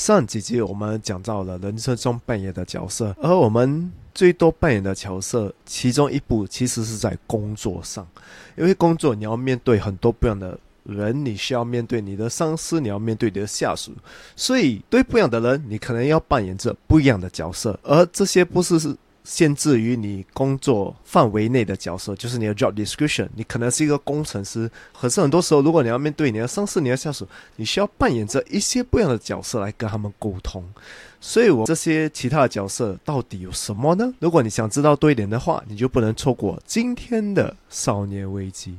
上几集我们讲到了人生中扮演的角色，而我们最多扮演的角色，其中一部其实是在工作上，因为工作你要面对很多不一样的人，你需要面对你的上司，你要面对你的下属，所以对不一样的人，你可能要扮演着不一样的角色，而这些不是是。限制于你工作范围内的角色，就是你的 job description。你可能是一个工程师，可是很多时候，如果你要面对你的上司、你的下属，你需要扮演着一些不一样的角色来跟他们沟通。所以，我这些其他的角色到底有什么呢？如果你想知道多一点的话，你就不能错过今天的少年危机。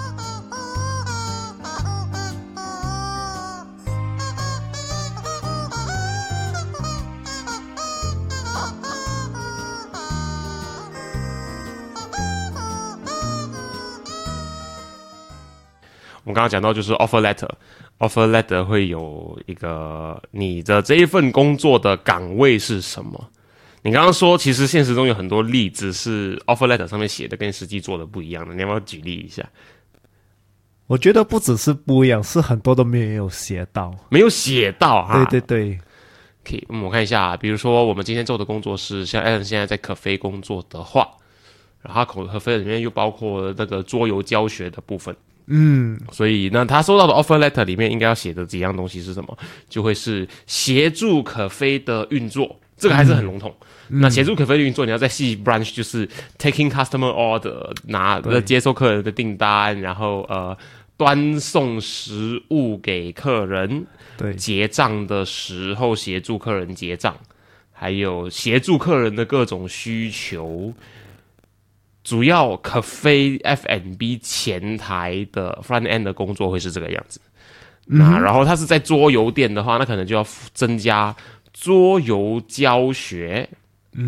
我刚刚讲到就是 offer letter，offer letter 会有一个你的这一份工作的岗位是什么？你刚刚说其实现实中有很多例子是 offer letter 上面写的跟实际做的不一样的，你要不要举例一下？我觉得不只是不一样，是很多都没有写到，没有写到哈。对对对，可以，我看一下，啊比如说我们今天做的工作是像 Allen 现在在可飞工作的话，然后可可飞里面又包括那个桌游教学的部分。嗯，所以那他收到的 offer letter 里面应该要写的几样东西是什么？就会是协助可飞的运作，这个还是很笼统。那协助可飞的运作，你要在细 branch 就是 taking customer order，拿接收客人的订单，然后呃端送食物给客人，对，结账的时候协助客人结账，还有协助客人的各种需求。主要可非 FNB 前台的 front end 的工作会是这个样子，那然后他是在桌游店的话，那可能就要增加桌游教学，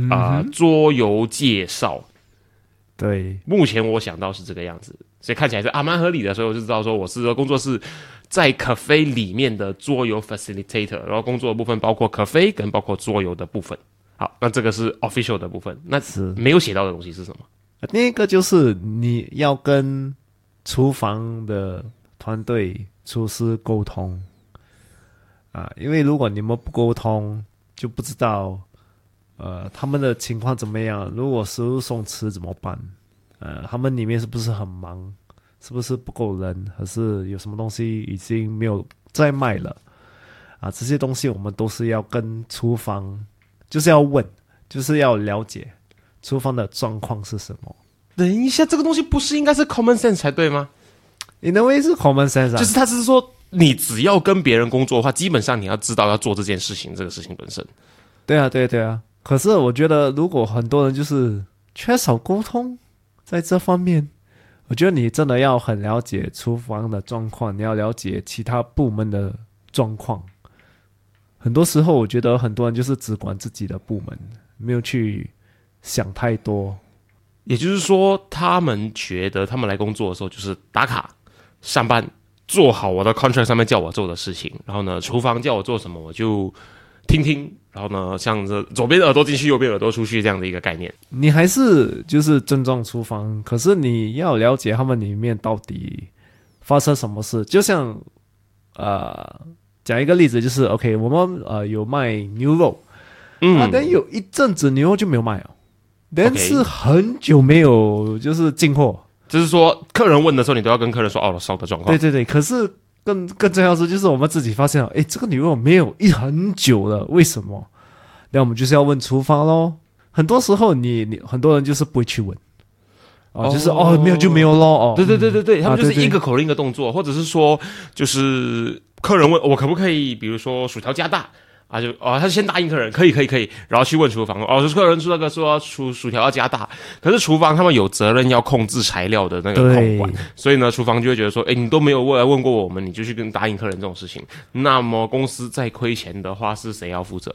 啊，桌游介绍。对，目前我想到是这个样子，所以看起来是啊蛮合理的，所以我就知道说我是工作室在可非里面的桌游 facilitator，然后工作的部分包括可非跟包括桌游的部分。好，那这个是 official 的部分，那是。没有写到的东西是什么？另一个就是你要跟厨房的团队厨师沟通啊，因为如果你们不沟通，就不知道呃他们的情况怎么样。如果食物送迟怎么办？呃，他们里面是不是很忙？是不是不够人？还是有什么东西已经没有在卖了？啊，这些东西我们都是要跟厨房，就是要问，就是要了解。厨房的状况是什么？等一下，这个东西不是应该是 common sense 才对吗？你认为是 common sense？啊就是他只是说，你只要跟别人工作的话，基本上你要知道要做这件事情，这个事情本身。对啊，对啊对啊。可是我觉得，如果很多人就是缺少沟通，在这方面，我觉得你真的要很了解厨房的状况，你要了解其他部门的状况。很多时候，我觉得很多人就是只管自己的部门，没有去。想太多，也就是说，他们觉得他们来工作的时候就是打卡、上班、做好我的 contract 上面叫我做的事情。然后呢，厨房叫我做什么，我就听听。然后呢，像这左边耳朵进去，右边耳朵出去这样的一个概念。你还是就是尊重厨房，可是你要了解他们里面到底发生什么事。就像呃，讲一个例子，就是 OK，我们呃有卖牛肉，嗯，啊但有一阵子牛肉就没有卖哦。但是很久没有就是进货，就是说客人问的时候，你都要跟客人说哦，烧的状况。对对对，可是更更重要是，就是我们自己发现了，哎，这个牛肉没有一很久了，为什么？那我们就是要问厨房喽。很多时候，你你很多人就是不会去问，哦，就是哦，没有就没有咯。哦。对对对对对，他们就是一个口令一个动作，或者是说，就是客人问我可不可以，比如说薯条加大。他，就哦，他先答应客人，可以，可以，可以，然后去问厨房，哦，就客人说那个说薯薯条要加大，可是厨房他们有责任要控制材料的那个控管，所以呢，厨房就会觉得说，哎，你都没有问来问过我们，你就去跟答应客人这种事情，那么公司再亏钱的话，是谁要负责？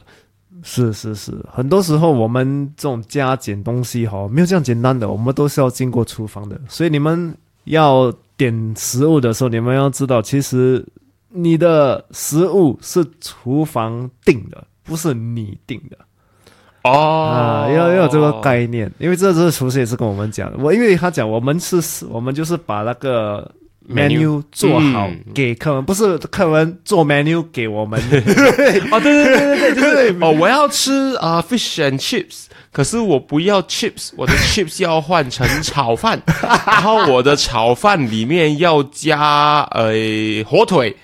是是是，很多时候我们这种加减东西哈，没有这样简单的，我们都是要经过厨房的。所以你们要点食物的时候，你们要知道，其实你的食物是厨房定的，不是你定的。哦啊，要要有这个概念，因为这这厨师也是跟我们讲的，我因为他讲我们是，我们就是把那个 Menu 做好嗯给客人，不是客人做 menu 给我们。哦，对对对对对，就是哦，我要吃啊、fish and chips，可是我不要 chips，我的 chips 要换成炒饭，然后我的炒饭里面要加呃火腿。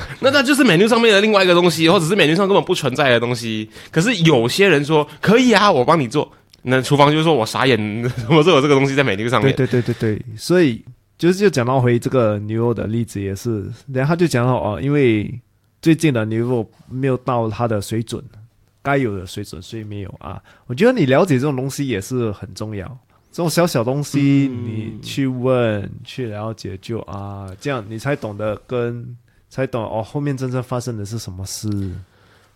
那那就是 menu 上面的另外一个东西，或者是 menu 上根本不存在的东西。可是有些人说可以啊，我帮你做。那厨房就说我傻眼，我说有这个东西在 menu 上面。对对对对对，所以就是就讲到回这个牛肉的例子也是，然后他就讲到哦，因为最近的牛肉没有到它的水准，该有的水准，所以没有啊。我觉得你了解这种东西也是很重要，这种小小东西你去问、去了解就啊，这样你才懂得跟才懂哦后面真正发生的是什么事。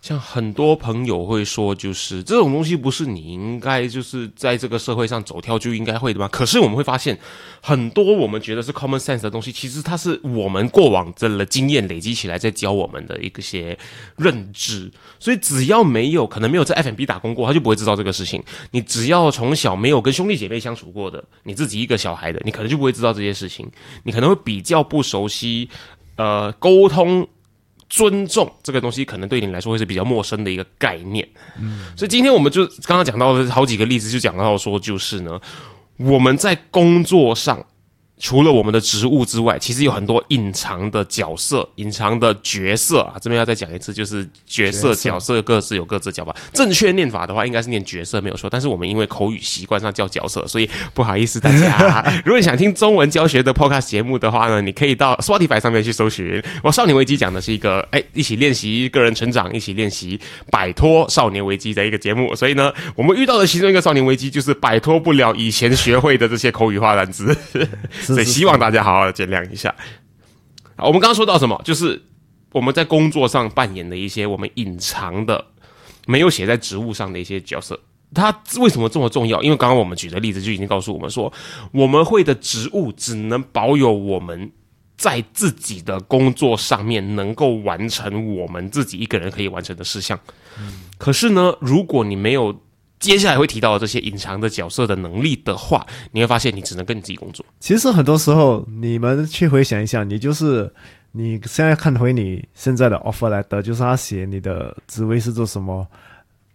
像很多朋友会说，就是这种东西不是你应该就是在这个社会上走跳就应该会的吗？可是我们会发现，很多我们觉得是 common sense 的东西，其实它是我们过往的经验累积起来，在教我们的一个些认知。所以只要没有可能没有在 F&B 打工过，他就不会知道这个事情。你只要从小没有跟兄弟姐妹相处过的，你自己一个小孩的，你可能就不会知道这些事情。你可能会比较不熟悉，呃，沟通。尊重这个东西可能对你来说会是比较陌生的一个概念，嗯，所以今天我们就刚刚讲到的好几个例子，就讲到说，就是呢，我们在工作上。除了我们的职务之外，其实有很多隐藏的角色、隐藏的角色啊。这边要再讲一次，就是角色、角色各自有各自的叫法。正确念法的话，应该是念角色没有错，但是我们因为口语习惯上叫角色，所以不好意思大家。如果你想听中文教学的 podcast 节目的话呢，你可以到 Spotify 上面去搜寻。我少年危机讲的是一个哎，一起练习个人成长，一起练习摆脱少年危机的一个节目。所以呢，我们遇到的其中一个少年危机就是摆脱不了以前学会的这些口语化单词。所以希望大家好好的见谅一下。好，我们刚刚说到什么？就是我们在工作上扮演的一些我们隐藏的、没有写在职务上的一些角色。它为什么这么重要？因为刚刚我们举的例子就已经告诉我们说，我们会的职务只能保有我们在自己的工作上面能够完成我们自己一个人可以完成的事项。可是呢，如果你没有接下来会提到的这些隐藏的角色的能力的话，你会发现你只能跟你自己工作。其实很多时候，你们去回想一下，你就是你现在看回你现在的 offer 来的，就是他写你的职位是做什么，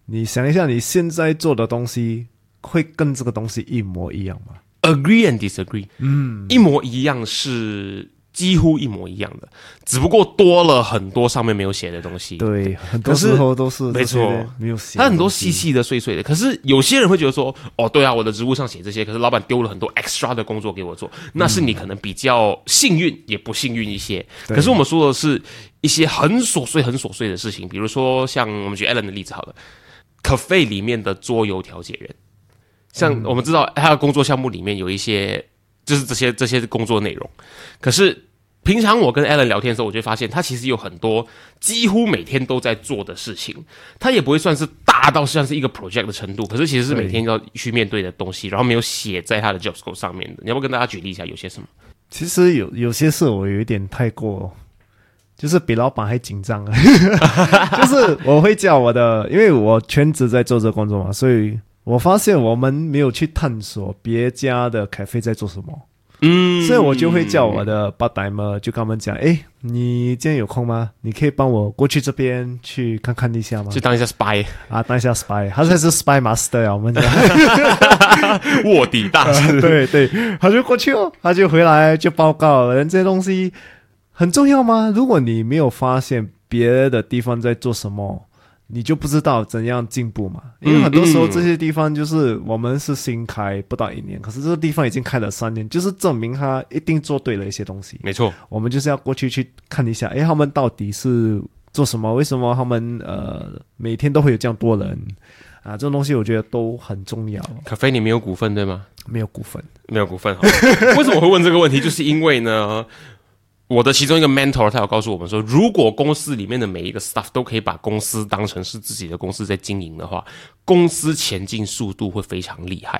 你想一下你现在做的东西会跟这个东西一模一样吗？Agree and disagree，嗯，一模一样是几乎一模一样的，只不过多了很多上面没有写的东西。对，很多可是时候都是没错没有写它很多细细的、碎碎的。可是有些人会觉得说，哦，对啊，我的职务上写这些，可是老板丢了很多 extra 的工作给我做，那是你可能比较幸运，也不幸运一些。对可是我们说的是一些很琐碎、很琐碎的事情，比如说像我们举 Allen 的例子好了，cafe 里面的桌游调解员，像我们知道他的工作项目里面有一些就是这些这些工作内容，可是。平常我跟 Alan 聊天的时候，我就会发现他其实有很多几乎每天都在做的事情，他也不会算是大到像是一个 project 的程度，可是其实是每天要去面对的东西，然后没有写在他的 job scope 上面的。你要不要跟大家举例一下有些什么？其实有有些事我有一点太过，就是比老板还紧张啊。就是我会叫我的，因为我全职在做这个工作嘛，所以我发现我们没有去探索别家的咖啡在做什么，嗯所以我就会叫我的 part timer 就跟他们讲，哎，你今天有空吗？你可以帮我过去这边去看看一下吗就？当一下 spy 啊，当一下 spy，他才是 spy master 啊，我们讲。卧底大师。对对，他就过去哦，他就回来就报告，人这些东西很重要吗？如果你没有发现别的地方在做什么，你就不知道怎样进步嘛。因为很多时候这些地方就是我们是新开不到一年，可是这个地方已经开了三年，就是证明他一定做对了一些东西。没错，我们就是要过去去看一下，诶，他们到底是做什么？为什么他们呃每天都会有这样多人啊？这种东西我觉得都很重要。可菲你没有股份对吗？没有股份，没有股份哈。为什么会问这个问题？就是因为呢，我的其中一个 mentor 他有告诉我们说，如果公司里面的每一个 staff 都可以把公司当成是自己的公司在经营的话，公司前进速度会非常厉害。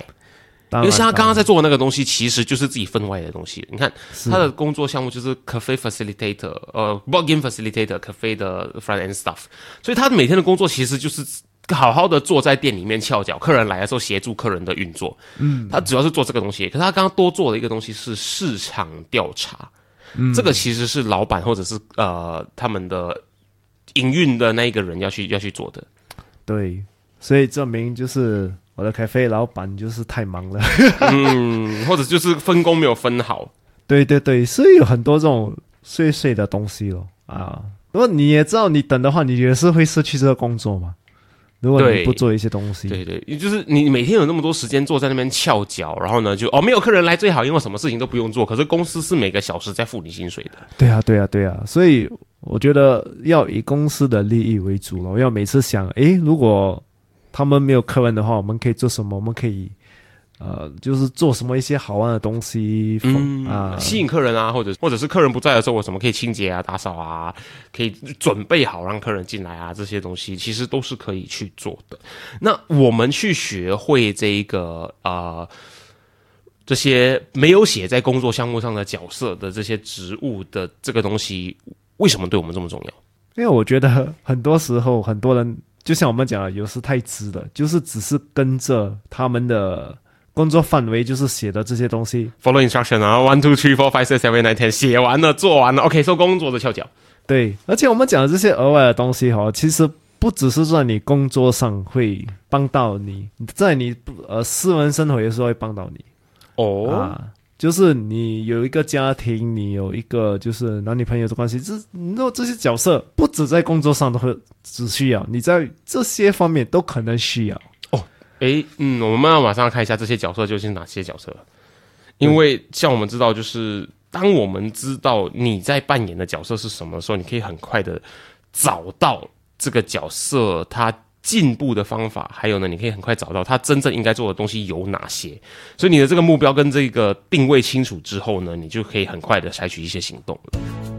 因为像他刚刚在做的那个东西，其实就是自己分外的东西。你看他的工作项目就是 cafe facilitator，呃，board game facilitator，cafe 的 front end stuff。所以他每天的工作其实就是好好的坐在店里面翘脚，客人来的时候协助客人的运作。嗯，他主要是做这个东西。可是他刚刚多做的一个东西是市场调查。嗯，这个其实是老板或者是呃他们的营运的那一个人要去要去做的。对，所以证明就是。我的咖啡老板就是太忙了，嗯，或者就是分工没有分好，对对对，所以有很多这种碎碎的东西咯。啊。如果你也知道，你等的话，你也是会失去这个工作嘛。如果你不做一些东西，对对，也就是你每天有那么多时间坐在那边翘脚，然后呢，就哦没有客人来最好，因为什么事情都不用做。可是公司是每个小时在付你薪水的。对啊，对啊，对啊，所以我觉得要以公司的利益为主了。要每次想，诶，如果。他们没有客人的话，我们可以做什么？我们可以，呃，就是做什么一些好玩的东西，嗯啊，吸引客人啊，或者或者是客人不在的时候，我什么可以清洁啊、打扫啊，可以准备好让客人进来啊，这些东西其实都是可以去做的。那我们去学会这一个啊，这些没有写在工作项目上的角色的这些职务的这个东西，为什么对我们这么重要？因为我觉得很多时候很多人。就像我们讲的，有时太直了，就是只是跟着他们的工作范围，就是写的这些东西，follow instruction 啊，one two three four five six seven nine ten，写完了，做完了，OK，收工作的翘脚。对，而且我们讲的这些额外的东西哈，其实不只是在你工作上会帮到你，在你呃私人生活的时候会帮到你。哦。就是你有一个家庭，你有一个就是男女朋友的关系，这那这些角色不止在工作上都会只需要，你在这些方面都可能需要哦。诶，嗯，我们要马上看一下这些角色究竟是哪些角色，因为像我们知道，就是当我们知道你在扮演的角色是什么的时候，你可以很快的找到这个角色他。进步的方法，还有呢，你可以很快找到他真正应该做的东西有哪些。所以你的这个目标跟这个定位清楚之后呢，你就可以很快的采取一些行动了。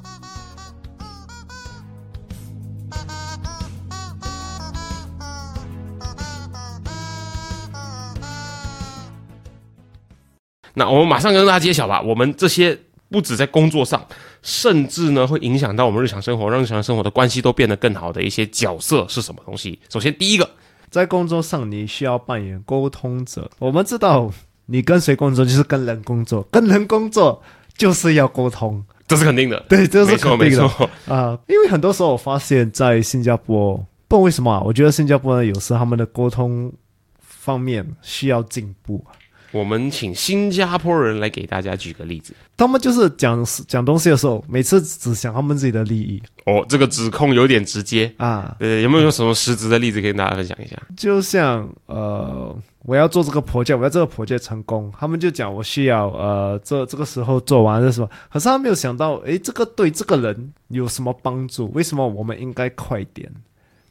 那我们马上跟大家揭晓吧，我们这些。不止在工作上，甚至呢会影响到我们日常生活，让日常生活的关系都变得更好的一些角色是什么东西？首先，第一个，在工作上你需要扮演沟通者。我们知道，你跟谁工作就是跟人工作，跟人工作就是要沟通，这是肯定的。对，这是肯定的啊。因为很多时候我发现，在新加坡，不知道为什么，我觉得新加坡呢有时他们的沟通方面需要进步。我们请新加坡人来给大家举个例子。他们就是讲讲东西的时候，每次只想他们自己的利益。哦，这个指控有点直接啊。呃，有没有什么实质的例子跟大家分享一下？就像呃，我要做这个 project，我要这个 project 成功，他们就讲我需要呃，这这个时候做完的时候，可是他没有想到，诶，这个对这个人有什么帮助？为什么我们应该快点？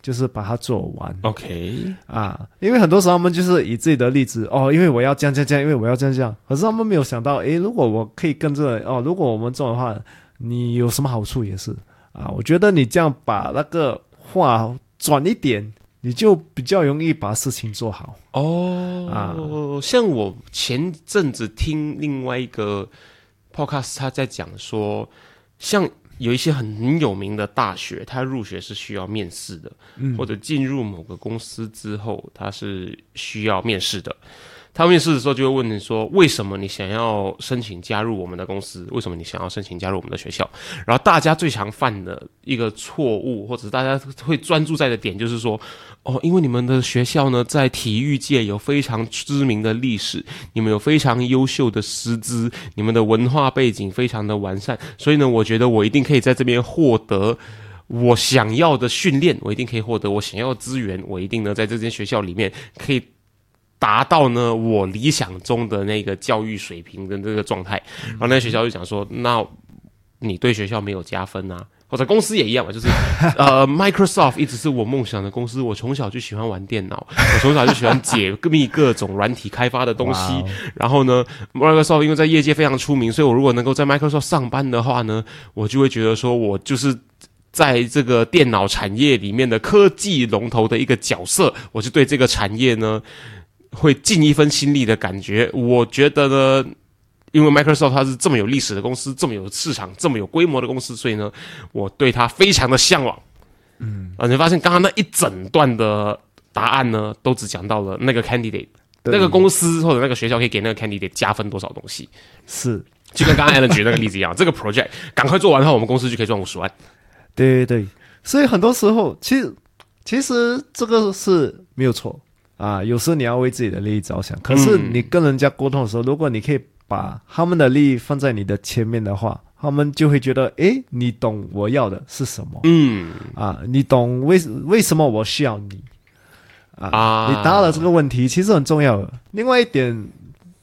就是把它做完，OK 啊，因为很多时候他们就是以自己的例子哦，因为我要这样这样这样，因为我要这样这样，可是他们没有想到，诶，如果我可以跟着哦，如果我们做的话，你有什么好处也是啊？我觉得你这样把那个话转一点，你就比较容易把事情做好哦啊。像我前阵子听另外一个 podcast，他在讲说，像。有一些很有名的大学，他入学是需要面试的，或者进入某个公司之后，他是需要面试的。他面试的时候就会问你说，为什么你想要申请加入我们的公司？为什么你想要申请加入我们的学校？然后大家最常犯的一个错误，或者是大家会专注在的点，就是说，哦，因为你们的学校呢，在体育界有非常知名的历史，你们有非常优秀的师资，你们的文化背景非常的完善，所以呢，我觉得我一定可以在这边获得。我想要的训练，我一定可以获得；我想要的资源，我一定呢，在这间学校里面可以达到呢我理想中的那个教育水平的这个状态。然后那学校就讲说：“那你对学校没有加分啊？或者公司也一样嘛？就是 呃，Microsoft 一直是我梦想的公司。我从小就喜欢玩电脑，我从小就喜欢解密各种软体开发的东西。然后呢，Microsoft 因为在业界非常出名，所以我如果能够在 Microsoft 上班的话呢，我就会觉得说我就是。”在这个电脑产业里面的科技龙头的一个角色，我就对这个产业呢会尽一份心力的感觉。我觉得呢，因为 Microsoft 它是这么有历史的公司，这么有市场，这么有规模的公司，所以呢，我对它非常的向往。嗯，啊，你发现刚刚那一整段的答案呢，都只讲到了那个 candidate，那个公司或者那个学校可以给那个 candidate 加分多少东西。是，就跟刚刚 Alan 举那个例子一样，这个 project 赶快做完的话，我们公司就可以赚五十万。对对对，所以很多时候，其实其实这个是没有错啊。有时候你要为自己的利益着想，可是你跟人家沟通的时候，如果你可以把他们的利益放在你的前面的话，他们就会觉得，诶，你懂我要的是什么？嗯，啊，你懂为为什么我需要你？啊，你答了这个问题，其实很重要的。另外一点，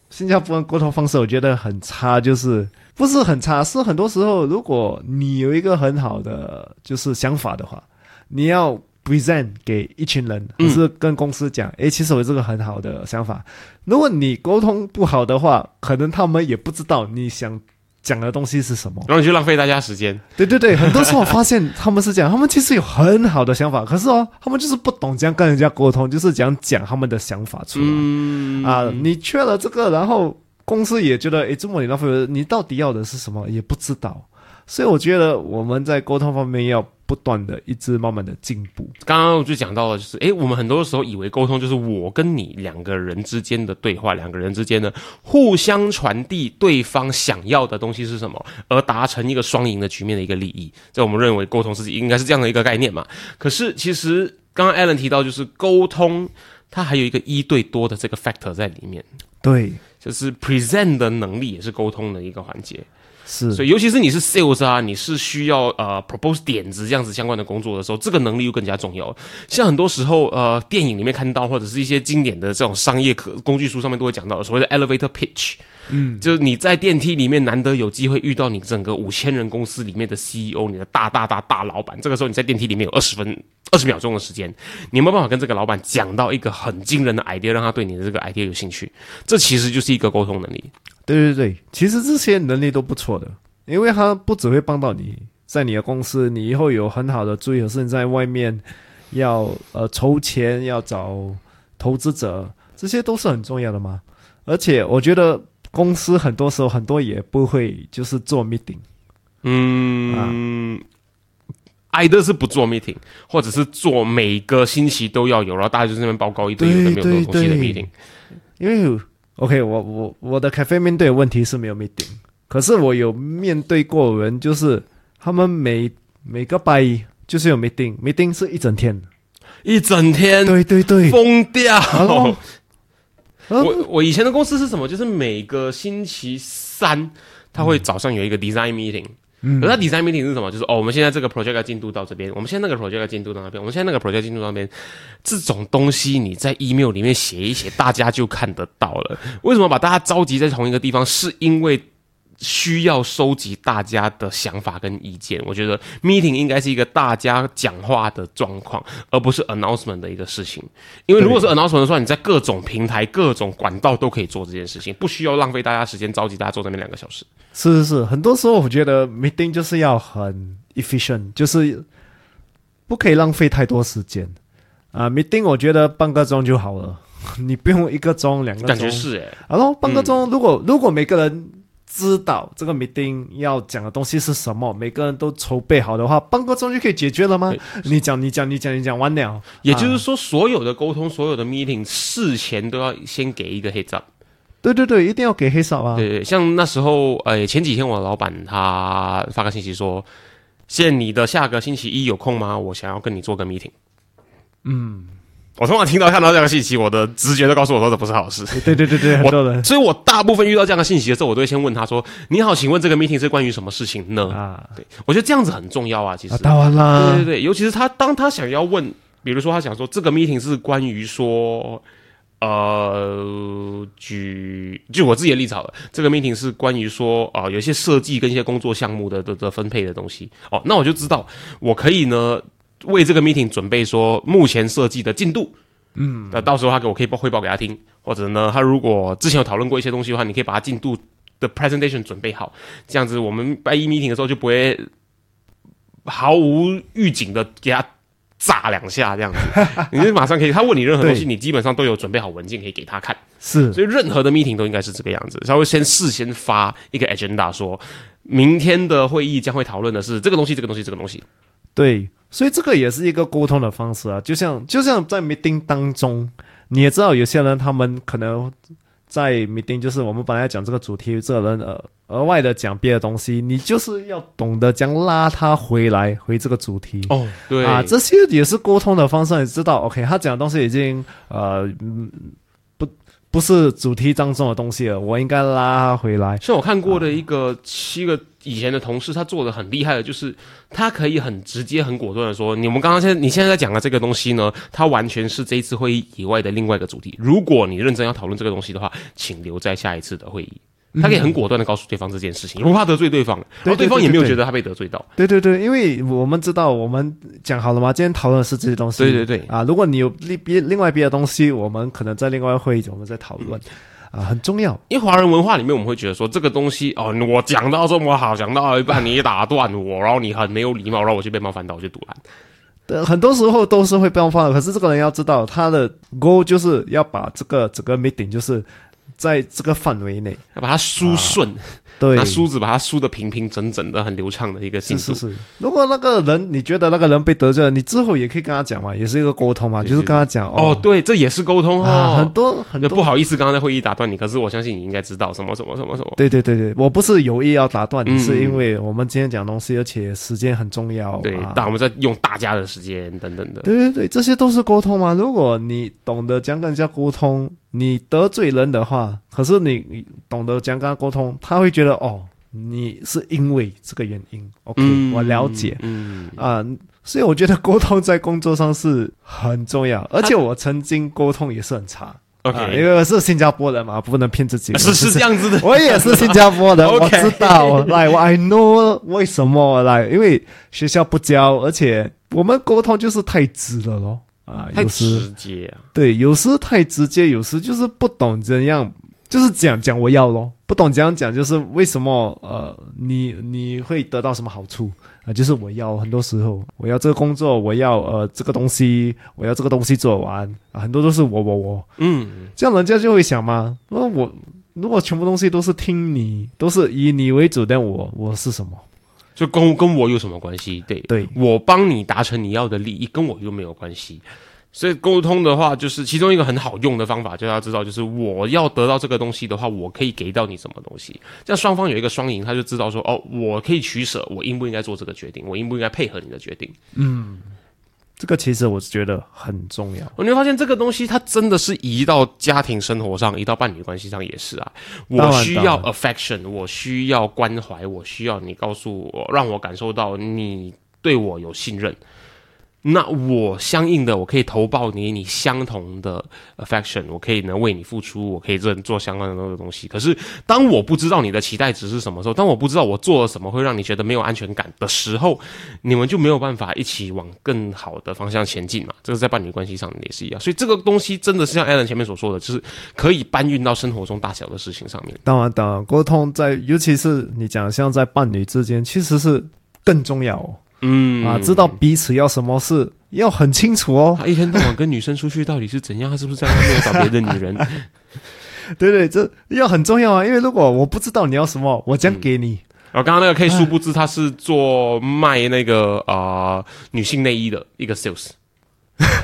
新加坡人沟通方式我觉得很差，就是。不是很差，是很多时候，如果你有一个很好的就是想法的话，你要 present 给一群人，或是跟公司讲，诶，其实我这个很好的想法。如果你沟通不好的话，可能他们也不知道你想讲的东西是什么，然后你就浪费大家时间。对对对，很多时候我发现 他们是这样，他们其实有很好的想法，可是哦，他们就是不懂这样跟人家沟通，就是讲讲他们的想法出来啊。你缺了这个，然后。公司也觉得，诶，这么你浪费，你到底要的是什么？也不知道，所以我觉得我们在沟通方面要不断的一直慢慢的进步。刚刚我就讲到了，就是诶，我们很多时候以为沟通就是我跟你两个人之间的对话，两个人之间的互相传递对方想要的东西是什么，而达成一个双赢的局面的一个利益。在我们认为沟通是应该是这样的一个概念嘛？可是其实刚刚 Alan 提到，就是沟通它还有一个一对多的这个 factor 在里面。对。就是 present 的能力也是沟通的一个环节，是，所以尤其是你是 sales 啊，你是需要呃 propose 点子这样子相关的工作的时候，这个能力又更加重要。像很多时候呃电影里面看到或者是一些经典的这种商业可工具书上面都会讲到所谓的 elevator pitch。嗯，就是你在电梯里面难得有机会遇到你整个五千人公司里面的 CEO，你的大大大大老板。这个时候你在电梯里面有二十分二十秒钟的时间，你有没有办法跟这个老板讲到一个很惊人的 idea，让他对你的这个 idea 有兴趣？这其实就是一个沟通能力。对对对，其实这些能力都不错的，因为他不只会帮到你在你的公司，你以后有很好的注意，甚至在外面要呃筹钱要找投资者，这些都是很重要的嘛。而且我觉得。公司很多时候很多也不会就是做 meeting，嗯，挨的是不做 meeting，或者是做每个星期都要有，然后大家就在那边报告一堆有的没有东西的 meeting。因为 OK，我我我的咖啡面对的问题是没有 meeting，可是我有面对过人，就是他们每每个拜就是有 meeting，meeting 是一整天，一整天，对对对，疯掉。我我以前的公司是什么？就是每个星期三，他会早上有一个 design meeting。嗯，而他 design meeting 是什么？就是哦，我们现在这个 project 进度到这边，我们现在那个 project 进度到那边，我们现在那个 project 进度到那边。这种东西你在 email 里面写一写，大家就看得到了。为什么把大家召集在同一个地方？是因为。需要收集大家的想法跟意见，我觉得 meeting 应该是一个大家讲话的状况，而不是 announcement 的一个事情。因为如果是 announcement 的话，你在各种平台、各种管道都可以做这件事情，不需要浪费大家时间召集大家坐在那两个小时。是是是，很多时候我觉得 meeting 就是要很 efficient，就是不可以浪费太多时间啊。meeting 我觉得半个钟就好了，你不用一个钟、两个钟。感觉是诶。然后半个钟，如果如果每个人知道这个 meeting 要讲的东西是什么，每个人都筹备好的话，半个钟就可以解决了吗？你讲，你讲，你讲，你讲完了，也就是说，所有的沟通，所有的 meeting 事前都要先给一个 heads up。对对对，一定要给黑嫂啊！对对，像那时候，呃，前几天我的老板他发个信息说，现你的下个星期一有空吗？我想要跟你做个 meeting。嗯。我通常听到看到这样的信息，我的直觉都告诉我说这不是好事。对对对对，很多人，所以我大部分遇到这样的信息的时候，我都会先问他说：“你好，请问这个 meeting 是关于什么事情呢？”啊，对，我觉得这样子很重要啊。其实，当然啦，对对对，尤其是他当他想要问，比如说他想说这个 meeting 是关于说，呃，举就我自己的立场了，这个 meeting 是关于说啊，有一些设计跟一些工作项目的的的分配的东西。哦，那我就知道我可以呢。为这个 meeting 准备说目前设计的进度，嗯，那到时候他给我可以报汇报给他听，或者呢，他如果之前有讨论过一些东西的话，你可以把他进度的 presentation 准备好，这样子我们拜一 meeting 的时候就不会毫无预警的给他炸两下这样子，你就马上可以，他问你任何东西，你基本上都有准备好文件可以给他看，是，所以任何的 meeting 都应该是这个样子，他会先事先发一个 agenda，说明天的会议将会讨论的是这个东西，这个东西，这个东西。对，所以这个也是一个沟通的方式啊，就像就像在 meeting 当中，你也知道有些人他们可能在 meeting，就是我们本来要讲这个主题，这个人呃额外的讲别的东西，你就是要懂得将拉他回来回这个主题哦，对啊，这些也是沟通的方式，你知道，OK，他讲的东西已经呃嗯。不是主题当中的东西了，我应该拉回来。像我看过的一个七个以前的同事，他做的很厉害的，就是他可以很直接、很果断的说：“你们刚刚现在你现在在讲的这个东西呢，它完全是这一次会议以外的另外一个主题。如果你认真要讨论这个东西的话，请留在下一次的会议。”他可以很果断的告诉对方这件事情，不怕得罪对方，然后对方也没有觉得他被得罪到。对对对，因为我们知道，我们讲好了吗？今天讨论的是这些东西。对对对，啊，如果你有另别另外别的东西，我们可能在另外会议我们再讨论，啊，很重要。因为华人文化里面，我们会觉得说这个东西哦，我讲到这么好，讲到一半你打断我，然后你很没有礼貌，然后我就被冒犯到，我就堵拦。对，很多时候都是会被冒犯，可是这个人要知道，他的 goal 就是要把这个整个 meeting 就是。在这个范围内，要把它梳顺。对，拿梳子把它梳的平平整整的，很流畅的一个形式。是是是。如果那个人你觉得那个人被得罪了，你之后也可以跟他讲嘛，也是一个沟通嘛，就是跟他讲哦，对，这也是沟通啊。很多很多不好意思，刚刚在会议打断你，可是我相信你应该知道什么什么什么什么。对对对对，我不是有意要打断你，是因为我们今天讲东西，而且时间很重要。对，但我们在用大家的时间等等的。对对对，这些都是沟通嘛。如果你懂得讲跟人家沟通，你得罪人的话，可是你你懂得讲跟他沟通，他会觉得哦。你是因为这个原因，OK，我了解，嗯。啊，所以我觉得沟通在工作上是很重要，而且我曾经沟通也是很差，OK，因为我是新加坡人嘛，不能骗自己，是是这样子的，我也是新加坡人，我知道，来，我 I know 为什么来，因为学校不教，而且我们沟通就是太直了咯，啊，太直接，对，有时太直接，有时就是不懂怎样。就是讲讲我要咯，不懂怎样讲，就是为什么呃，你你会得到什么好处啊？就是我要很多时候我要这个工作，我要呃这个东西，我要这个东西做完啊，很多都是我我我，嗯，这样人家就会想嘛，那我如果全部东西都是听你，都是以你为主，但我我是什么？就跟跟我有什么关系？对对，我帮你达成你要的利益，跟我又没有关系。所以沟通的话，就是其中一个很好用的方法，就要知道，就是我要得到这个东西的话，我可以给到你什么东西。这样双方有一个双赢，他就知道说，哦，我可以取舍，我应不应该做这个决定，我应不应该配合你的决定。嗯，这个其实我觉得很重要。你会发现这个东西，它真的是移到家庭生活上，移到伴侣关系上也是啊。我需要 affection，我需要关怀，我需要你告诉我，让我感受到你对我有信任。那我相应的，我可以投报你你相同的 affection，我可以呢为你付出，我可以做做相关的那个东西。可是当我不知道你的期待值是什么时候，当我不知道我做了什么会让你觉得没有安全感的时候，你们就没有办法一起往更好的方向前进嘛。这个在伴侣关系上也是一样。所以这个东西真的是像 Alan 前面所说的，就是可以搬运到生活中大小的事情上面。当然，当然，沟通在尤其是你讲像在伴侣之间，其实是更重要。嗯啊，知道彼此要什么事，要很清楚哦。他一天到晚跟女生出去，到底是怎样？他是不是在外面找别的女人？对对，这要很重要啊，因为如果我不知道你要什么，我将给你。然后刚刚那个 K 殊不知他是做卖那个啊、呃女性内衣的一个 sales，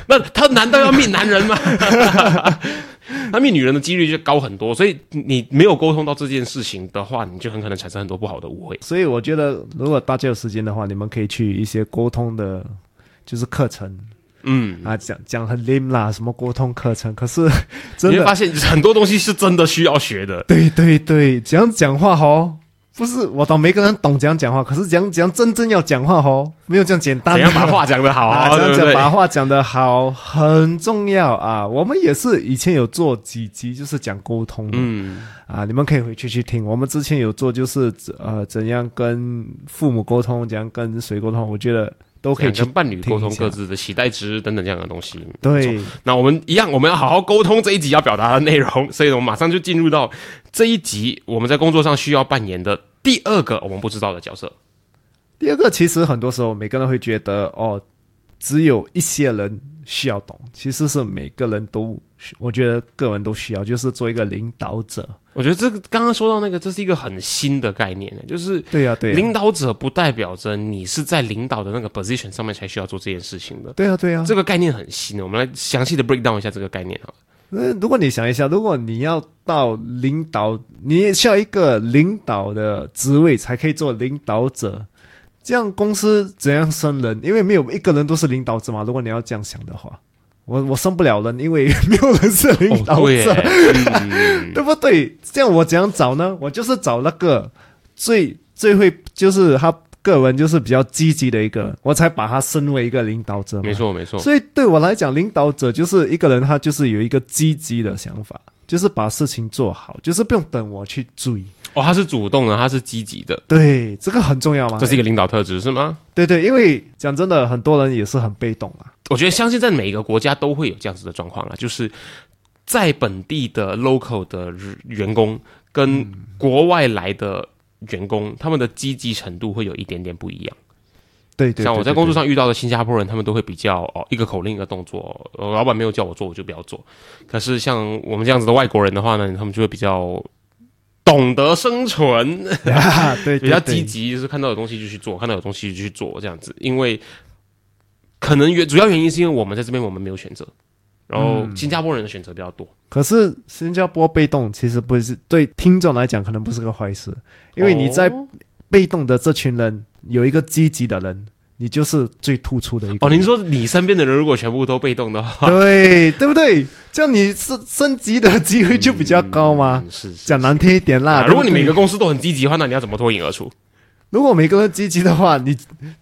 那他难道要灭男人吗？他灭女人的几率就高很多，所以你没有沟通到这件事情的话，你就很可能产生很多不好的误会。所以我觉得，如果大家有时间的话，你们可以去一些沟通的，就是课程嗯，啊，讲讲很 lame 啦，什么沟通课程，可是真的你会发现很多东西是真的需要学的。对对对，这样讲话哦，不是我懂，每个人懂怎样讲话，可是讲讲真正要讲话哦，没有这样简单的。怎样把话讲得好，啊，这样讲对对？把话讲得好很重要啊！我们也是以前有做几集，就是讲沟通的、嗯，啊，你们可以回去去听。我们之前有做，就是呃怎样跟父母沟通，怎样跟谁沟通，我觉得都可以跟伴侣沟通各自的期待值等等这样的东西。对。那我们一样，我们要好好沟通这一集要表达的内容，所以我们马上就进入到这一集我们在工作上需要扮演的第二个我们不知道的角色。第二个，其实很多时候每个人会觉得哦，只有一些人需要懂，其实是每个人都，我觉得个人都需要，就是做一个领导者。我觉得这个刚刚说到那个，这是一个很新的概念，就是对呀、对呀、领导者不代表着你是在领导的那个 position 上面才需要做这件事情的。对呀、对呀、这个概念很新的，我们来详细的 break down 一下这个概念哈。那如果你想一下，如果你要到领导，你也需要一个领导的职位才可以做领导者，这样公司怎样升人？因为没有一个人都是领导者嘛。如果你要这样想的话，我我升不了人，因为 没有人是领导哦，对者。对不对？这样我怎样找呢？我就是找那个最最会，就是他个人就是比较积极的一个人，我才把他升为一个领导者。没错没错。所以对我来讲，领导者就是一个人，他就是有一个积极的想法，就是把事情做好，就是不用等我去追。哦，他是主动的，他是积极的，对，这个很重要吗。这是一个领导特质是吗？对对，因为讲真的，很多人也是很被动啊。我觉得相信在每一个国家都会有这样子的状况啊，就是在本地的 local 的员工跟国外来的员工，他们的积极程度会有一点点不一样。对对像我在工作上，遇到的新加坡人，他们都会比较哦，一个口令一个动作，呃老板没有叫我做，我就不要做。可是像我们这样子的外国人的话呢，他们就会比较懂得生存，啊 对，对比较积极，就是看到有东西就去做，看到有东西就去做这样子。因为可能原主要原因是因为我们在这边我们没有选择，然后嗯新加坡人的选择比较多。可是新加坡被动其实不是对听众来讲可能不是个坏事，因为你在哦被动的这群人有一个积极的人，你就是最突出的一个哦，您说你身边的人如果全部都被动的话，对对不对？这样你升升级的机会就比较高吗。嗯是是讲难听一点啦，啊，如果你每个公司都很积极的话，那你要怎么脱颖而出？如果每个人积极的话，你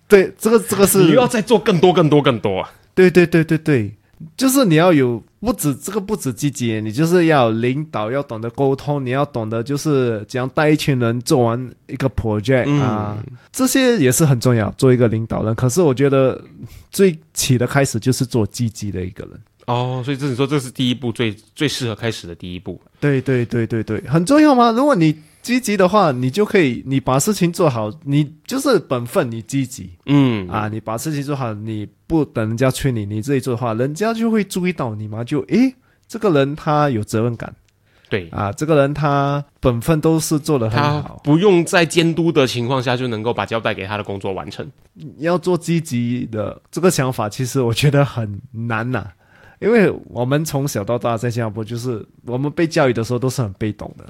对这个这个是你又要再做更多、更多、更多啊！对对对对对，就是你要有不止这个不止积极，你就是要领导，要懂得沟通，你要懂得就是怎样带一群人做完一个 project、嗯啊，这些也是很重要，做一个领导人。可是我觉得最起的开始就是做积极的一个人。哦，所以这你说这是第一步，最最适合开始的第一步。对对对对对，很重要吗？如果你积极的话，你就可以，你把事情做好，你就是本分，你积极嗯啊，你把事情做好，你不等人家催你，你自己做的话，人家就会注意到你嘛，就诶，这个人他有责任感。对，啊，这个人他本分都是做的很他好，不用在监督的情况下就能够把交代给他的工作完成。要做积极的这个想法，其实我觉得很难呐、因为我们从小到大在新加坡，就是我们被教育的时候都是很被动的，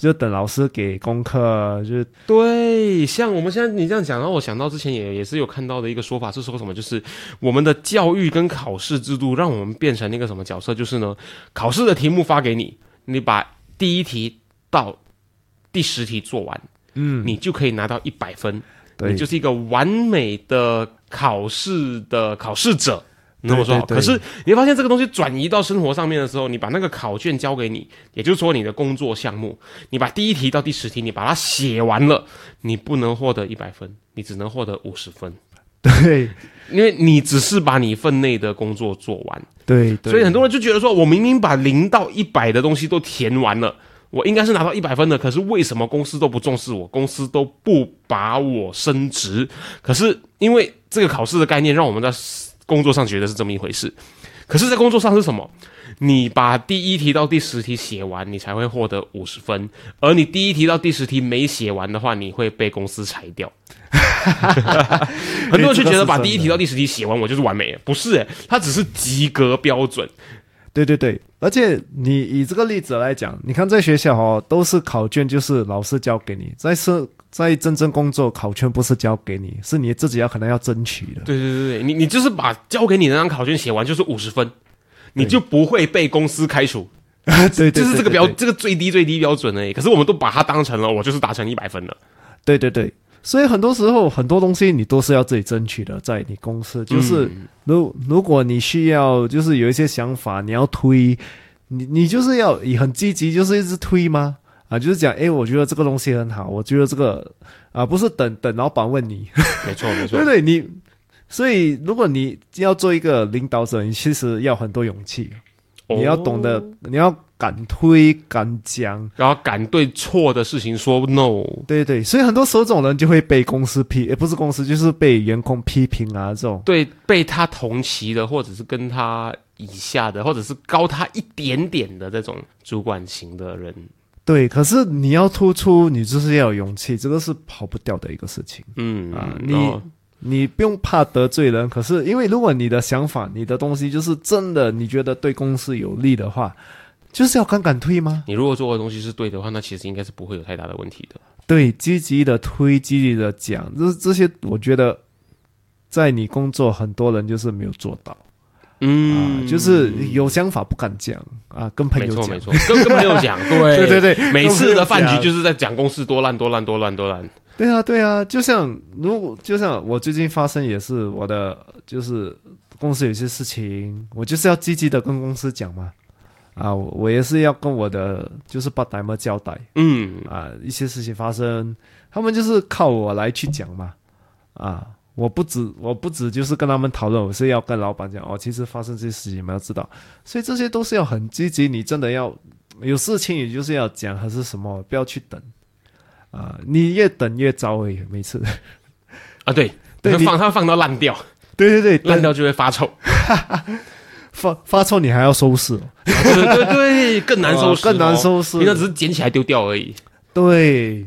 就等老师给功课，就是对，像我们现在你这样讲，让我想到之前也也是有看到的一个说法是说什么，就是我们的教育跟考试制度让我们变成那个什么角色，就是呢，考试的题目发给你，你把第一题到第十题做完，嗯，你就可以拿到一百分，对你就是一个完美的考试的考试者。你这么说可是你会发现这个东西转移到生活上面的时候，你把那个考卷交给你，也就是说你的工作项目，你把第一题到第十题你把它写完了，你不能获得一百分，你只能获得五十分，对因为你只是把你分内的工作做完。对。对，所以很多人就觉得说，我明明把零到一百的东西都填完了，我应该是拿到一百分的，可是为什么公司都不重视我，公司都不把我升职？可是因为这个考试的概念，让我们在工作上觉得是这么一回事。可是，在工作上是什么？你把第一题到第十题写完，你才会获得五十分；而你第一题到第十题没写完的话，你会被公司裁掉。很多人就觉得把第一题到第十题写完，我就是完美了。不是、欸，它只是及格标准。对对对，而且你以这个例子来讲，你看在学校哦，都是考卷就是老师交给你，在是，在真正工作考卷不是交给你，是你自己要可能要争取的。对对对对，你你就是把交给你的那张考卷写完，就是五十分，你就不会被公司开除。对 对，就是这个标，这个最低最低标准而已。可是我们都把它当成了我就是达成一百分了。对对对，所以很多时候很多东西你都是要自己争取的，在你公司就是嗯。如如果你需要就是有一些想法你要推，你你就是要以很积极，就是一直推吗？啊，就是讲，诶，我觉得这个东西很好，我觉得这个啊，不是等等老板问你，没错没错。对，对，你，所以如果你要做一个领导者，你其实要很多勇气，你要懂得哦，你要敢推敢讲，然后敢对错的事情说 no。对对，所以很多时候这种人就会被公司批，也不是公司，就是被员工批评啊，这种。对被他同期的，或者是跟他以下的，或者是高他一点点的这种主管型的人，对，可是你要突出，你就是要有勇气，这个是跑不掉的一个事情。嗯啊然后你不用怕得罪人，可是因为如果你的想法、你的东西就是真的，你觉得对公司有利的话，就是要敢敢推吗？你如果做的东西是对的话，那其实应该是不会有太大的问题的。对，积极的推，积极的讲，这这些我觉得，在你工作很多人就是没有做到、嗯啊，就是有想法不敢讲啊，跟朋友讲没错没，错，跟跟朋友讲，对对对对每次的饭局就是在讲公司多烂多烂多烂多烂。对啊对啊，就像如果就像我最近发生也是我的，就是公司有些事情，我就是要积极的跟公司讲嘛。啊，我我也是要跟我的就是把 t i 交代。嗯，啊，一些事情发生，他们就是靠我来去讲嘛，啊，我不止我不止就是跟他们讨论，我是要跟老板讲哦，其实发生这些事情你们要知道，所以这些都是要很积极，你真的要有事情，也就是要讲还是什么，不要去等。啊，你越等越糟哎，每次，啊对，对放他放到烂掉，对对对，烂掉就会发臭，发发臭你还要收拾、哦，对对对，更难收拾哦，更难收拾那只是捡起来丢掉而已。对，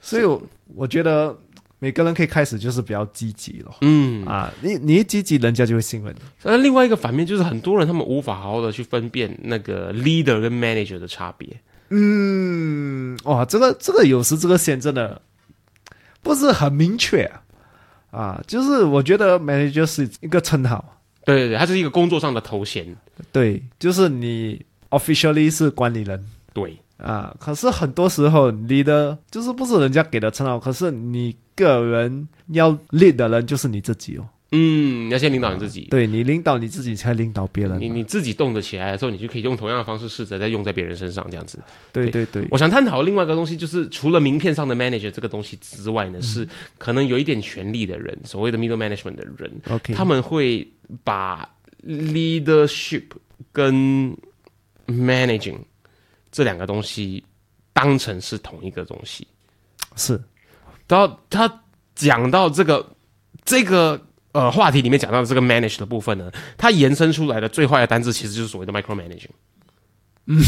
所以我我觉得每个人可以开始就是比较积极了。嗯，啊，你你一积极，人家就会信任你。那另外一个反面就是很多人他们无法好好的去分辨那个 leader 跟 manager 的差别。嗯，哇，这个这个有时这个线真的不是很明确啊。啊，就是我觉得 manager 是一个称号，对对对，它是一个工作上的头衔。对，就是你 officially 是管理人对，啊，可是很多时候 leader 就是不是人家给的称号，可是你个人要 lead 的人就是你自己哦。嗯，你要先领导你自己。对你领导你自己，才领导别人。你你自己动得起来的时候，你就可以用同样的方式试着再用在别人身上，这样子。对对对，我想探讨另外一个东西，就是除了名片上的 manager 这个东西之外呢，是可能有一点权力的人，所谓的 middle management 的人，OK，他们会把 leadership 跟 managing 这两个东西当成是同一个东西。是然后他讲到这个这个呃话题里面讲到的这个 manage 的部分呢，它延伸出来的最坏的单字其实就是所谓的 micromanaging。嗯，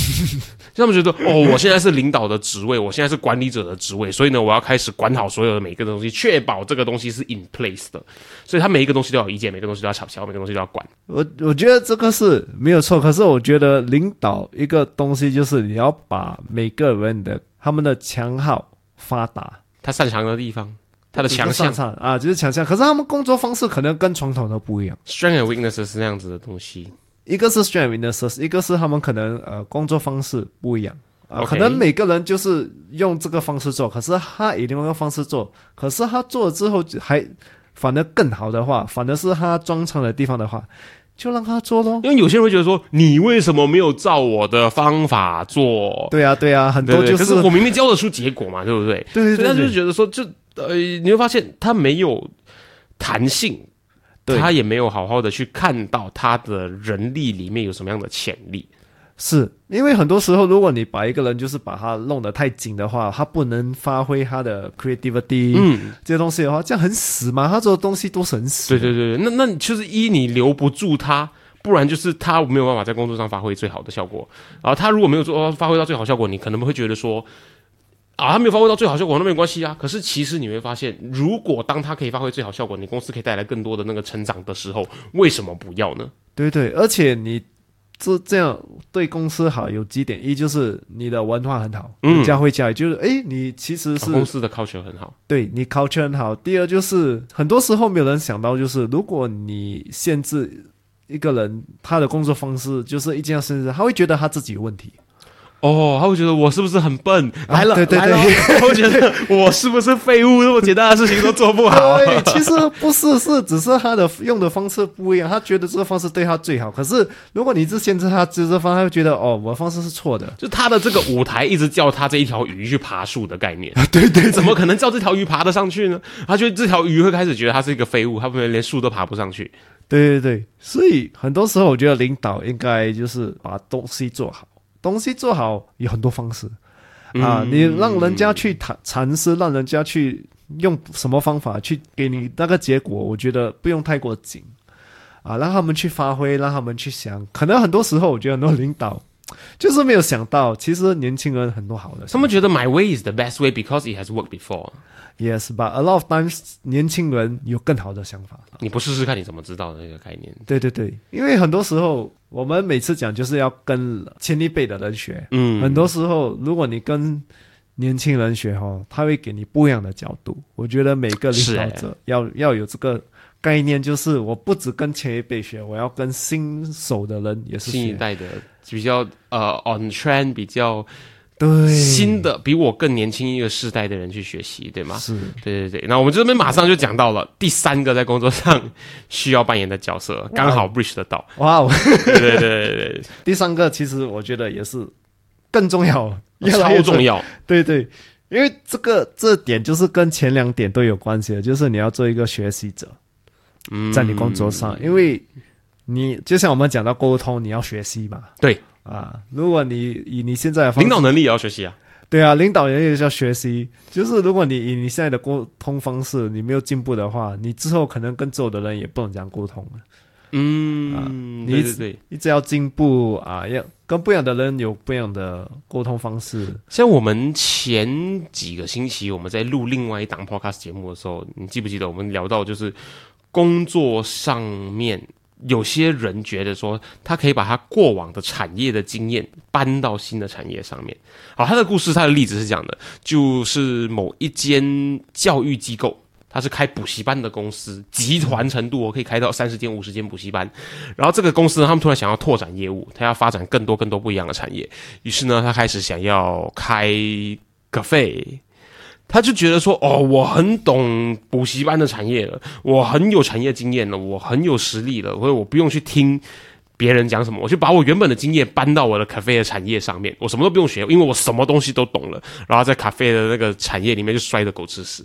就他们觉得哦，我现在是领导的职位，我现在是管理者的职位，所以呢，我要开始管好所有的每一个东西，确保这个东西是 in place 的。所以他每一个东西都要有意见，每个东西都要吵架，每个东西都要管。我我觉得这个是没有错，可是我觉得领导一个东西就是你要把每个人的他们的强号发达，他擅长的地方，他的强项啊，就是强项。可是他们工作方式可能跟传统都不一样，strength and weaknesses 是那样子的东西。一个是 strength in the s 一个是他们可能呃工作方式不一样。啊可能每个人就是用这个方式做，可是他以另外一个方式做，可是他做了之后还反而更好的话，反而是他专长的地方的话，就让他做咯。因为有些人会觉得说，你为什么没有照我的方法做？对啊，对啊，很多就是可是我明明教得出结果嘛，对不对？对对所以他对对就是觉得说，就呃，你会发现他没有弹性，对他也没有好好的去看到他的人力里面有什么样的潜力。是因为很多时候，如果你把一个人就是把他弄得太紧的话，他不能发挥他的 creativity，嗯，这些东西的话，这样很死嘛。他做的东西都是很死。对对对对，那那你就是一你留不住他，不然就是他没有办法在工作上发挥最好的效果。然后他如果没有做发挥到最好效果，你可能会觉得说。啊，他没有发挥到最好效果，那没关系啊。可是其实你会发现，如果当他可以发挥最好效果，你公司可以带来更多的那个成长的时候，为什么不要呢？对对，而且你这这样对公司好有几点，一就是你的文化很好，嗯人家会加，就是诶，你其实是、公司的 culture 很好，对你 culture 很好。第二就是很多时候没有人想到，就是如果你限制一个人他的工作方式，就是一件事，他会觉得他自己有问题。哦，他会觉得我是不是很笨？来了，对对来了对 他会觉得我是不是废物？这么简单的事情都做不好。对，其实不是，是只是他的用的方式不一样，他觉得这个方式对他最好。可是如果你是限制他这个方，他会觉得哦，我的方式是错的。就他的这个舞台一直叫他这一条鱼去爬树的概念，对对，怎么可能叫这条鱼爬得上去呢？他觉得这条鱼会开始觉得他是一个废物，他们连树都爬不上去。对对对，所以很多时候我觉得领导应该就是把东西做好，东西做好有很多方式啊，嗯你让人家去谈尝试，让人家去用什么方法去给你那个结果，我觉得不用太过紧啊，让他们去发挥，让他们去想。可能很多时候，我觉得很多领导就是没有想到，其实年轻人很多好的。他们觉得 my way is the best way because it has worked before。Yes，but a lot of times 年轻人有更好的想法。你不试试看，你怎么知道的那个概念？对对对，因为很多时候我们每次讲就是要跟前一辈的人学，嗯很多时候如果你跟年轻人学哈，他会给你不一样的角度。我觉得每个领导者要要有这个概念，就是我不只跟前一辈学，我要跟新手的人也是。新一代的比较呃 on trend 比较对，新的比我更年轻一个世代的人去学习，对吗？是。对对对，那我们这边马上就讲到了第三个在工作上需要扮演的角色，刚好 Bridge 得到。哇哦。对对对对对。第三个其实我觉得也是更重要，对，越来越超重要。对对，因为这个这点就是跟前两点都有关系的，就是你要做一个学习者，嗯。在你工作上，因为你就像我们讲到沟通，你要学习嘛，对啊，如果你以你现在的方，领导能力也要学习啊。对啊，领导人也是要学习，就是如果你以你现在的沟通方式，你没有进步的话，你之后可能跟周围的人也不能这样沟通了，嗯，你对对对，一直要进步啊，要跟不一样的人有不一样的沟通方式，像我们前几个星期我们在录另外一档 podcast 节目的时候，你记不记得我们聊到就是工作上面有些人觉得说他可以把他过往的产业的经验搬到新的产业上面。好，他的故事他的例子是这样的，就是某一间教育机构。他是开补习班的公司，集团程度我可以开到三十间、五十间补习班。然后这个公司呢，他们突然想要拓展业务，他要发展更多、更多不一样的产业。于是呢，他开始想要开咖啡他就觉得说，哦，我很懂补习班的产业了，我很有产业经验了，我很有实力了，所以我不用去听别人讲什么，我就把我原本的经验搬到我的咖啡的产业上面，我什么都不用学，因为我什么东西都懂了，然后在咖啡的那个产业里面就摔得狗吃屎。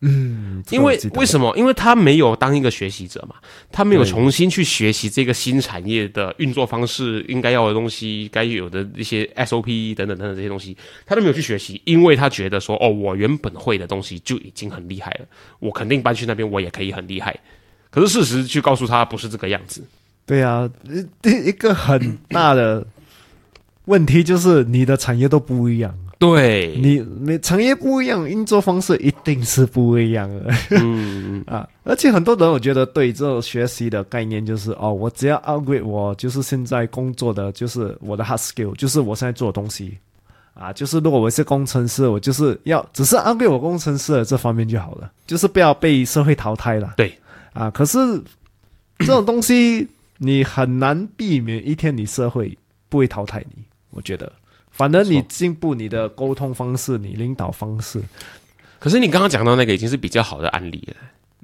嗯，因为为？什么？因为他没有当一个学习者嘛，他没有重新去学习这个新产业的运作方式，应该要的东西，该有的一些 SOP 等等等等这些东西，他都没有去学习，因为他觉得说，哦，我原本会的东西就已经很厉害了，我肯定搬去那边我也可以很厉害。可是事实去告诉他不是这个样子，对啊，一个很大的问题就是你的产业都不一样，对，你你产业不一样，运作方式一定是不一样的嗯，啊！而且很多人我觉得对这种学习的概念就是哦，我只要 upgrade 我就是现在工作的就是我的 hard skill，就是我现在做的东西啊，就是如果我是工程师，我就是要只是 upgrade 我工程师的这方面就好了，就是不要被社会淘汰了。对啊，可是这种东西你很难避免一天你社会不会淘汰你，我觉得。反正你进步你的沟通方式，你领导方式，可是你刚刚讲到那个已经是比较好的案例了。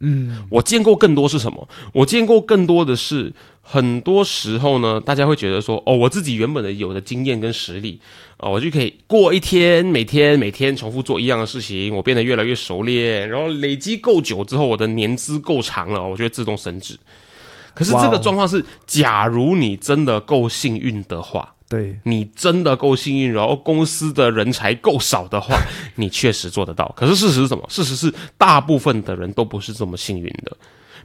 嗯，我见过更多是什么？我见过更多的是，很多时候呢，大家会觉得说，哦，我自己原本的有的经验跟实力，哦，我就可以过一天，每天每天重复做一样的事情，我变得越来越熟练，然后累积够久之后，我的年资够长了，我就会自动升职。可是这个状况是，假如你真的够幸运的话，对，你真的够幸运，然后公司的人才够少的话，你确实做得到。可是事实是什么？事实是大部分的人都不是这么幸运的。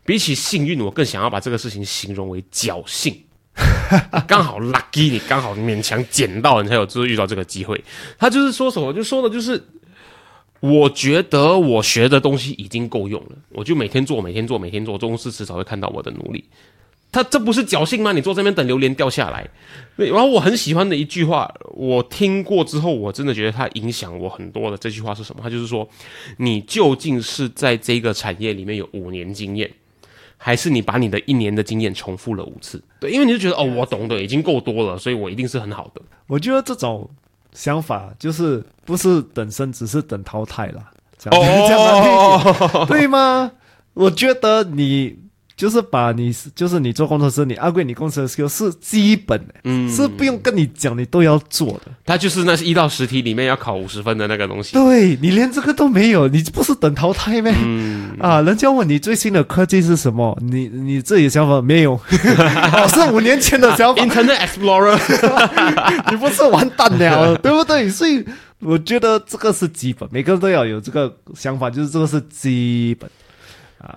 比起幸运，我更想要把这个事情形容为侥幸。刚好 lucky，你刚好勉强捡到，你才有就是遇到这个机会。他就是说什么，就说的就是，我觉得我学的东西已经够用了，我就每天做，每天做，每天做，公司迟早会看到我的努力。他这不是侥幸吗？你坐这边等榴莲掉下来。对，然后我很喜欢的一句话，我听过之后，我真的觉得它影响我很多的。这句话是什么？它就是说，你究竟是在这个产业里面有五年经验，还是你把你的一年的经验重复了五次？对，因为你就觉得哦，我懂的已经够多了，所以我一定是很好的。我觉得这种想法就是不是等生，只是等淘汰了。这样、这样的理解对吗？我觉得你就是把你就是你做工程师，你 upgrade 你工程师 skill 是基本的，嗯，是不用跟你讲，你都要做的。它就是那是一到十题里面要考五十分的那个东西。对你连这个都没有，你不是等淘汰咩？嗯，啊，人家问你最新的科技是什么，你你自己的想法没有，哦，是五年前的想法，Internet Explorer，你不是完蛋了，对不对？所以我觉得这个是基本，每个人都要有这个想法，就是这个是基本，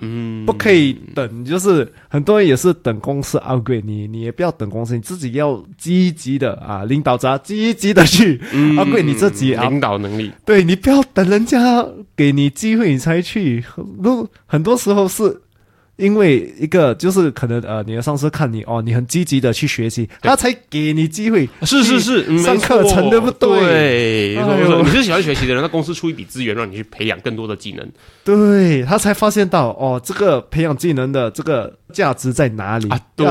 嗯，不可以等。就是很多人也是等公司 upgrade 你，你也不要等公司，你自己要积极的啊，领导者积极的去 upgrade 你自己啊，领导能力。对你不要等人家给你机会你才去，如很多时候是因为一个就是可能呃你的上司看你哦你很积极的去学习，他才给你机会。是是是，嗯上课程对不对你是喜欢学习的人，那公司出一笔资源让你去培养更多的技能对他才发现到哦这个培养技能的这个价值在哪里啊。对，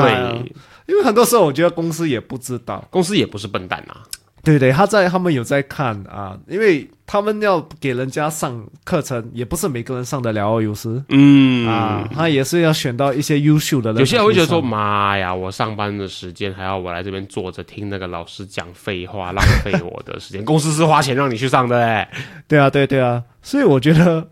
因为很多时候我觉得公司也不知道，公司也不是笨蛋啊。对对，他在他们有在看啊，因为他们要给人家上课程，也不是每个人上得了哦，有时。嗯啊，他也是要选到一些优秀的人。有些人会觉得说：“，妈呀，我上班的时间还要我来这边坐着听那个老师讲废话，浪费我的时间。公司是花钱让你去上的、哎，对啊，对对啊，所以我觉得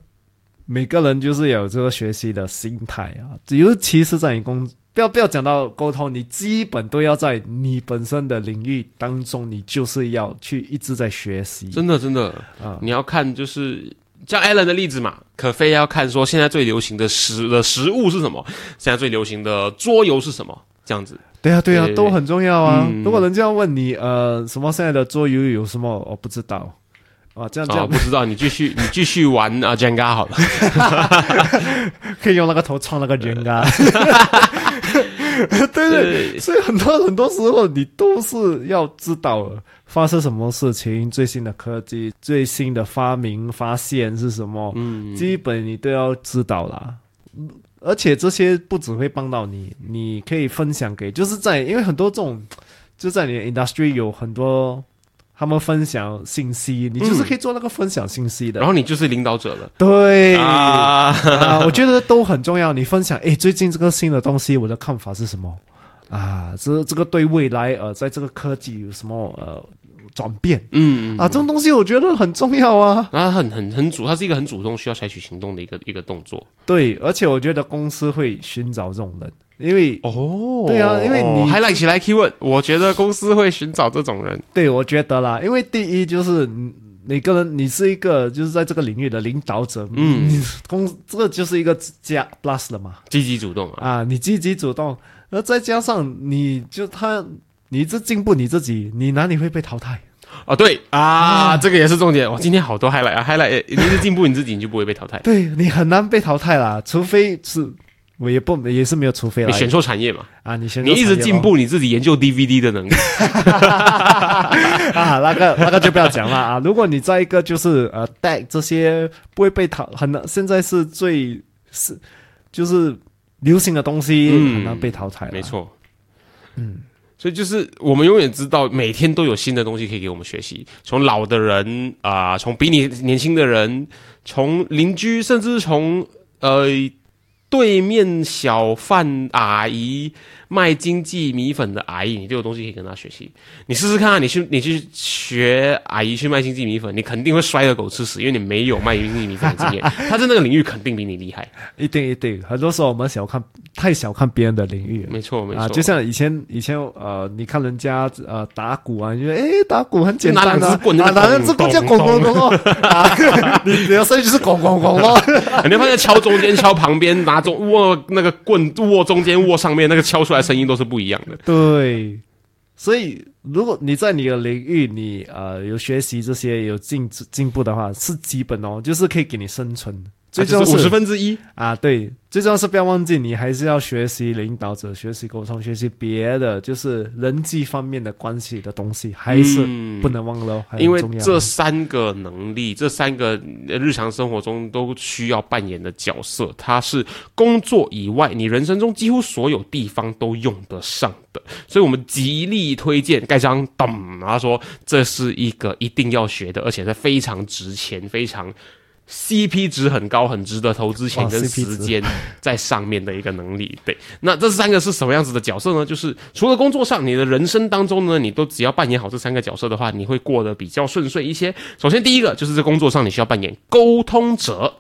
每个人就是有这个学习的心态啊，尤其是在你工，不要不要讲到沟通，你基本都要在你本身的领域当中，你就是要去一直在学习。真的真的啊你要看就是像 Alan 的例子嘛，可非要看说现在最流行的食的食物是什么，现在最流行的桌游是什么，这样子。对啊，对啊，对都很重要啊。嗯如果人家问你，呃，什么现在的桌游有什么，我不知道啊，这样这啊，样、不知道你继续 你继续玩啊 Jenga 好了。可以用那个头创那个人啊。对对，所以很多很多时候你都是要知道发生什么事情，最新的科技、最新的发明、发现是什么，嗯，基本你都要知道啦。而且这些不只会帮到你，你可以分享给，就是在因为很多这种就在你的 industry 有很多他们分享信息，你就是可以做那个分享信息的。然后你就是领导者了对啊。啊，我觉得都很重要。你分享，诶，最近这个新的东西，我的看法是什么？啊，这这个对未来呃，在这个科技有什么呃转变嗯啊？这种东西我觉得很重要啊。然后很很很主，它是一个很主动需要采取行动的一个一个动作。对，而且我觉得公司会寻找这种人，因为哦对啊因为你还来起来 key 问，我觉得公司会寻找这种人。对我觉得啦，因为第一就是你每个人你是一个就是在这个领域的领导者，嗯你公这个就是一个加 plus 了嘛。积极主动啊，啊，你积极主动，然后再加上你就他，你一直进步你自己，你哪里会被淘汰？哦对啊，这个也是重点。哇，今天好多 highlight 啊，highlight，你是进步你自己，你就不会被淘汰。对你很难被淘汰啦，除非是我也不也是没有除非啦你选错产业嘛，啊，你选你一直进步，你自己研究 DVD 的能力。啊，那个那个就不要讲了啊。如果你在一个就是呃带这些不会被淘很难，现在是最是就是流行的东西，嗯很难被淘汰没，错，嗯，所以就是我们永远知道，每天都有新的东西可以给我们学习。从老的人啊、从比你年轻的人，从邻居，甚至从呃对面小贩阿姨卖经济米粉的阿姨，你都有东西可以跟她学习。你试试看啊，你去你去学阿姨去卖经济米粉，你肯定会摔个狗吃屎，因为你没有卖经济米粉的经验。她在那个领域肯定比你厉害。一定一定。很多时候我们小看太小看别人的领域了。没错，没错。啊，就像以前以前呃，你看人家呃打鼓啊，你觉得哎打鼓很简单拿两啊只，棍拿两只棍叫咣咣咣哦，啊，你你的声音就是咣咣咣咯，你会发现敲中间、敲旁边，拿拿中握那个棍握中间握上面那个敲出来声音都是不一样的。对，所以如果你在你的领域你呃有学习这些有进进步的话，是基本哦，就是可以给你生存。最重要五十分之一，啊，对，最重要是不要忘记，你还是要学习领导者、学习沟通、学习别的，就是人际方面的关系的东西，还是嗯。不能忘了因为这三个能力，这三个日常生活中都需要扮演的角色，它是工作以外，你人生中几乎所有地方都用得上的。所以我们极力推荐盖章，咚，他说这是一个一定要学的，而且是非常值钱、非常 CP 值很高、很值得投资钱跟时间在上面的一个能力。对，那这三个是什么样子的角色呢？就是除了工作上，你的人生当中呢，你都只要扮演好这三个角色的话，你会过得比较顺遂一些。首先，第一个就是在工作上，你需要扮演沟通者。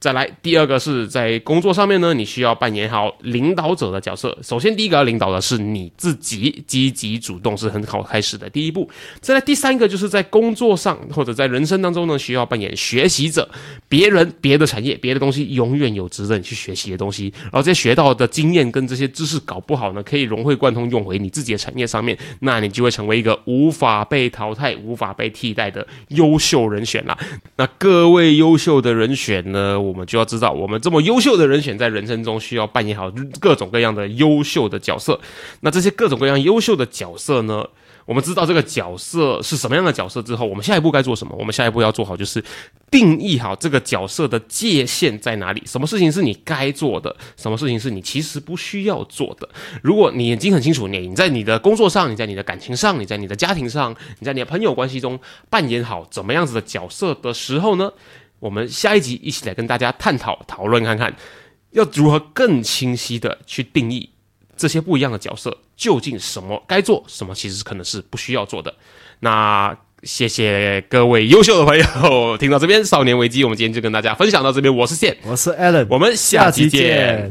再来，第二个是在工作上面呢，你需要扮演好领导者的角色。首先，第一个要领导的是你自己，积极主动是很好开始的第一步。再来，第三个就是在工作上或者在人生当中呢，需要扮演学习者。别人、别的产业、别的东西，永远有值得你去学习的东西。然后这些学到的经验跟这些知识，搞不好呢，可以融会贯通用回你自己的产业上面，那你就会成为一个无法被淘汰、无法被替代的优秀人选啦。那各位优秀的人选呢，我们就要知道，我们这么优秀的人选，在人生中需要扮演好各种各样的优秀的角色。那这些各种各样优秀的角色呢，我们知道这个角色是什么样的角色之后，我们下一步该做什么？我们下一步要做好就是定义好这个角色的界限在哪里，什么事情是你该做的，什么事情是你其实不需要做的。如果你已经很清楚，你你在你的工作上，你在你的感情上，你在你的家庭上，你在你的朋友关系中扮演好怎么样子的角色的时候呢？我们下一集一起来跟大家探讨讨论看看，要如何更清晰的去定义这些不一样的角色究竟什么该做，什么其实可能是不需要做的。那谢谢各位优秀的朋友，听到这边《少年危机》，我们今天就跟大家分享到这边。我是线，我是 Allen，我们下期见。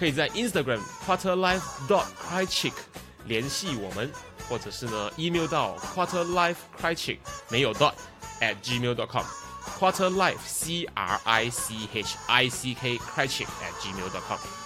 可以在 Instagram quarterlife dot crychick 联系我们，或者是呢 email 到 quarterlife crychick 没有 dot at gmail dot com quarterlife c r i c h i c k crychick at gmail dot com。